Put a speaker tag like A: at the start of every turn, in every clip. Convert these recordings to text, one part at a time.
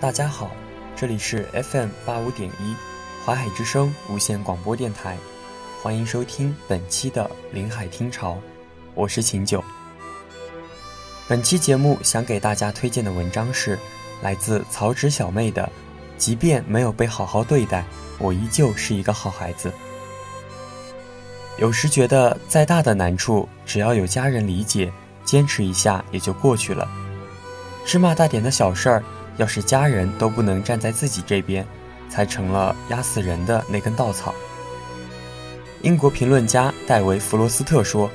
A: 大家好，这里是 FM 八五点一淮海之声无线广播电台，欢迎收听本期的临海听潮，我是秦九。本期节目想给大家推荐的文章是来自曹植小妹的《即便没有被好好对待，我依旧是一个好孩子》。有时觉得再大的难处，只要有家人理解，坚持一下也就过去了。芝麻大点的小事儿，要是家人都不能站在自己这边，才成了压死人的那根稻草。英国评论家戴维·弗罗斯特说：“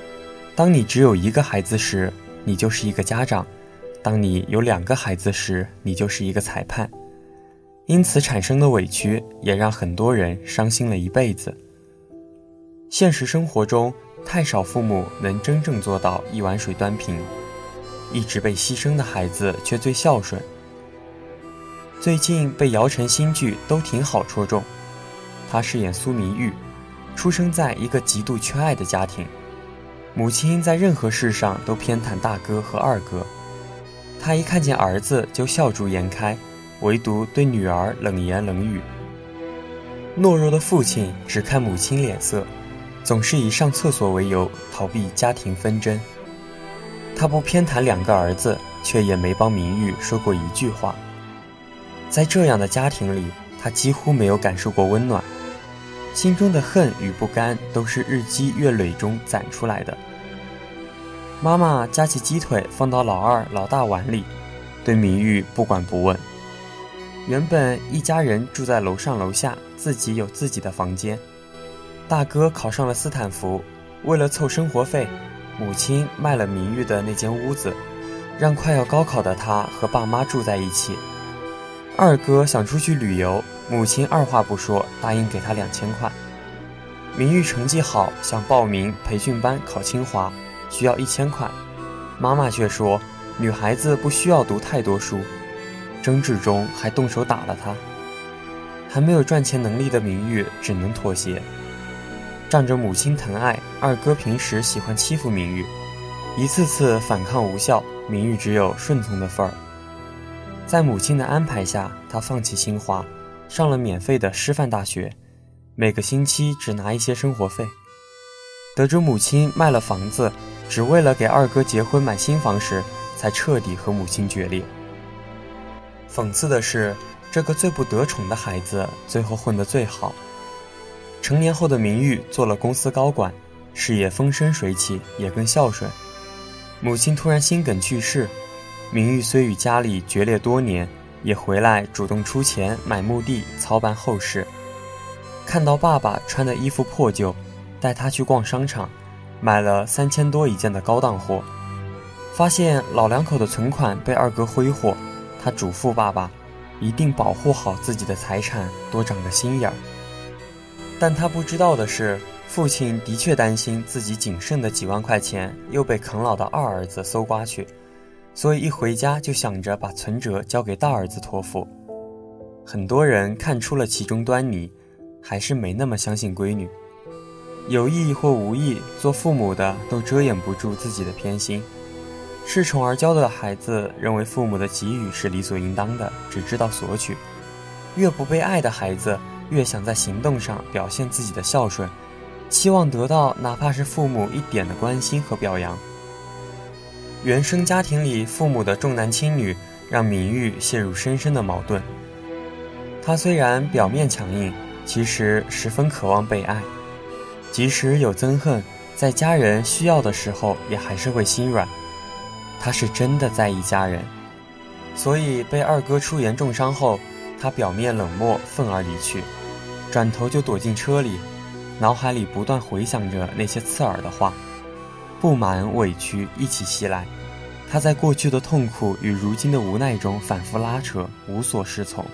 A: 当你只有一个孩子时，”你就是一个家长，当你有两个孩子时，你就是一个裁判。因此产生的委屈，也让很多人伤心了一辈子。现实生活中，太少父母能真正做到一碗水端平，一直被牺牲的孩子却最孝顺。最近被姚晨新剧《都挺好》戳中，她饰演苏明玉，出生在一个极度缺爱的家庭。母亲在任何事上都偏袒大哥和二哥，他一看见儿子就笑逐颜开，唯独对女儿冷言冷语。懦弱的父亲只看母亲脸色，总是以上厕所为由逃避家庭纷争。他不偏袒两个儿子，却也没帮明玉说过一句话。在这样的家庭里，他几乎没有感受过温暖。心中的恨与不甘都是日积月累中攒出来的。妈妈夹起鸡腿放到老二、老大碗里，对明玉不管不问。原本一家人住在楼上楼下，自己有自己的房间。大哥考上了斯坦福，为了凑生活费，母亲卖了明玉的那间屋子，让快要高考的他和爸妈住在一起。二哥想出去旅游。母亲二话不说，答应给他两千块。明玉成绩好，想报名培训班考清华，需要一千块。妈妈却说，女孩子不需要读太多书。争执中还动手打了他。还没有赚钱能力的明玉只能妥协。仗着母亲疼爱，二哥平时喜欢欺负明玉，一次次反抗无效，明玉只有顺从的份儿。在母亲的安排下，他放弃清华。上了免费的师范大学，每个星期只拿一些生活费。得知母亲卖了房子，只为了给二哥结婚买新房时，才彻底和母亲决裂。讽刺的是，这个最不得宠的孩子，最后混得最好。成年后的明玉做了公司高管，事业风生水起，也更孝顺。母亲突然心梗去世，明玉虽与家里决裂多年。也回来主动出钱买墓地，操办后事。看到爸爸穿的衣服破旧，带他去逛商场，买了三千多一件的高档货。发现老两口的存款被二哥挥霍，他嘱咐爸爸，一定保护好自己的财产，多长个心眼儿。但他不知道的是，父亲的确担心自己仅剩的几万块钱又被啃老的二儿子搜刮去。所以一回家就想着把存折交给大儿子托付，很多人看出了其中端倪，还是没那么相信闺女。有意或无意，做父母的都遮掩不住自己的偏心。恃宠而骄的孩子认为父母的给予是理所应当的，只知道索取；越不被爱的孩子越想在行动上表现自己的孝顺，期望得到哪怕是父母一点的关心和表扬。原生家庭里，父母的重男轻女让明玉陷入深深的矛盾。他虽然表面强硬，其实十分渴望被爱，即使有憎恨，在家人需要的时候也还是会心软。他是真的在意家人，所以被二哥出言重伤后，他表面冷漠，愤而离去，转头就躲进车里，脑海里不断回想着那些刺耳的话。不满、委屈一起袭来，他在过去的痛苦与如今的无奈中反复拉扯，无所适从，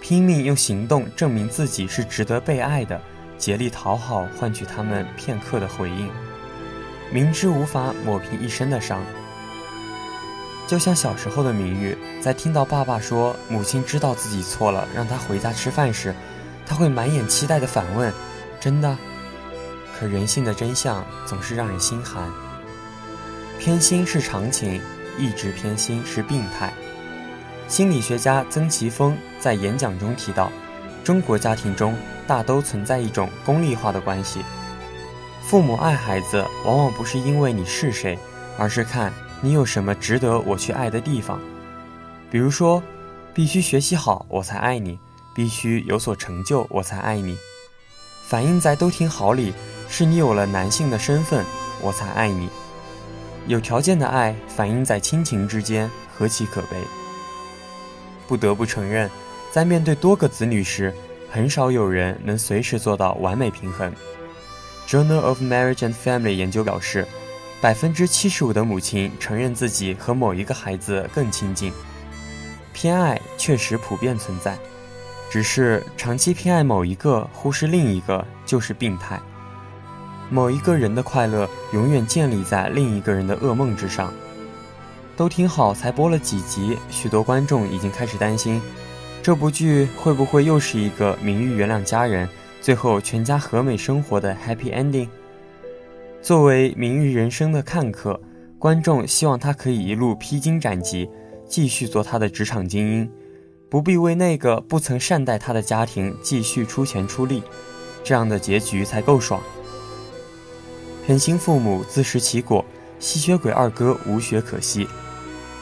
A: 拼命用行动证明自己是值得被爱的，竭力讨好，换取他们片刻的回应，明知无法抹平一身的伤。就像小时候的明玉，在听到爸爸说母亲知道自己错了，让他回家吃饭时，他会满眼期待的反问：“真的？”可人性的真相总是让人心寒。偏心是常情，一直偏心是病态。心理学家曾奇峰在演讲中提到，中国家庭中大都存在一种功利化的关系，父母爱孩子往往不是因为你是谁，而是看你有什么值得我去爱的地方。比如说，必须学习好我才爱你，必须有所成就我才爱你。反映在都挺好里，是你有了男性的身份，我才爱你。有条件的爱反映在亲情之间，何其可悲。不得不承认，在面对多个子女时，很少有人能随时做到完美平衡。Journal of Marriage and Family 研究表示，百分之七十五的母亲承认自己和某一个孩子更亲近。偏爱确实普遍存在，只是长期偏爱某一个，忽视另一个，就是病态。某一个人的快乐，永远建立在另一个人的噩梦之上。都挺好，才播了几集，许多观众已经开始担心，这部剧会不会又是一个明玉原谅家人，最后全家和美生活的 happy ending？作为明玉人生的看客，观众希望他可以一路披荆斩棘，继续做他的职场精英，不必为那个不曾善待他的家庭继续出钱出力，这样的结局才够爽。狠心父母自食其果，吸血鬼二哥无血可吸。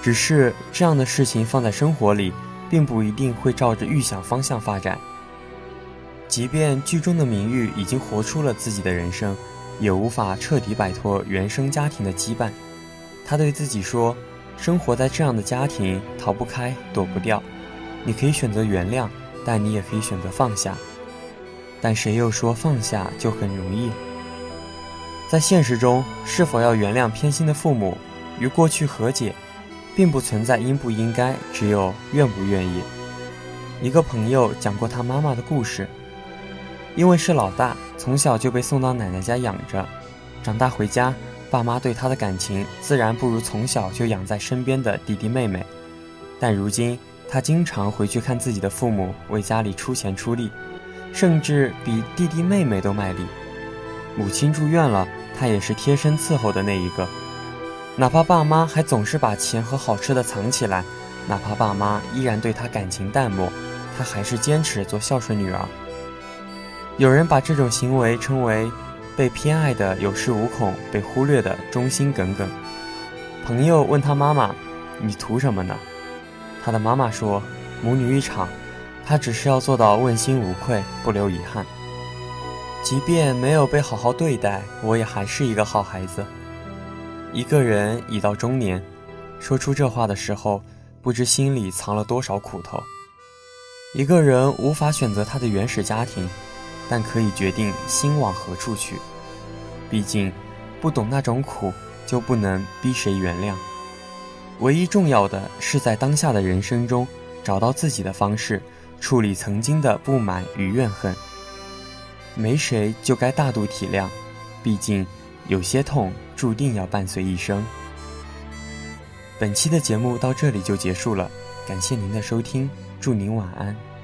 A: 只是这样的事情放在生活里，并不一定会照着预想方向发展。即便剧中的明玉已经活出了自己的人生，也无法彻底摆脱原生家庭的羁绊。他对自己说：“生活在这样的家庭，逃不开，躲不掉。你可以选择原谅，但你也可以选择放下。但谁又说放下就很容易？在现实中，是否要原谅偏心的父母，与过去和解？”并不存在应不应该，只有愿不愿意。一个朋友讲过他妈妈的故事，因为是老大，从小就被送到奶奶家养着，长大回家，爸妈对他的感情自然不如从小就养在身边的弟弟妹妹。但如今他经常回去看自己的父母，为家里出钱出力，甚至比弟弟妹妹都卖力。母亲住院了，他也是贴身伺候的那一个。哪怕爸妈还总是把钱和好吃的藏起来，哪怕爸妈依然对他感情淡漠，他还是坚持做孝顺女儿。有人把这种行为称为被偏爱的有恃无恐，被忽略的忠心耿耿。朋友问他妈妈：“你图什么呢？”他的妈妈说：“母女一场，他只是要做到问心无愧，不留遗憾。即便没有被好好对待，我也还是一个好孩子。”一个人已到中年，说出这话的时候，不知心里藏了多少苦头。一个人无法选择他的原始家庭，但可以决定心往何处去。毕竟，不懂那种苦，就不能逼谁原谅。唯一重要的是在当下的人生中，找到自己的方式，处理曾经的不满与怨恨。没谁就该大度体谅，毕竟。有些痛注定要伴随一生。本期的节目到这里就结束了，感谢您的收听，祝您晚安。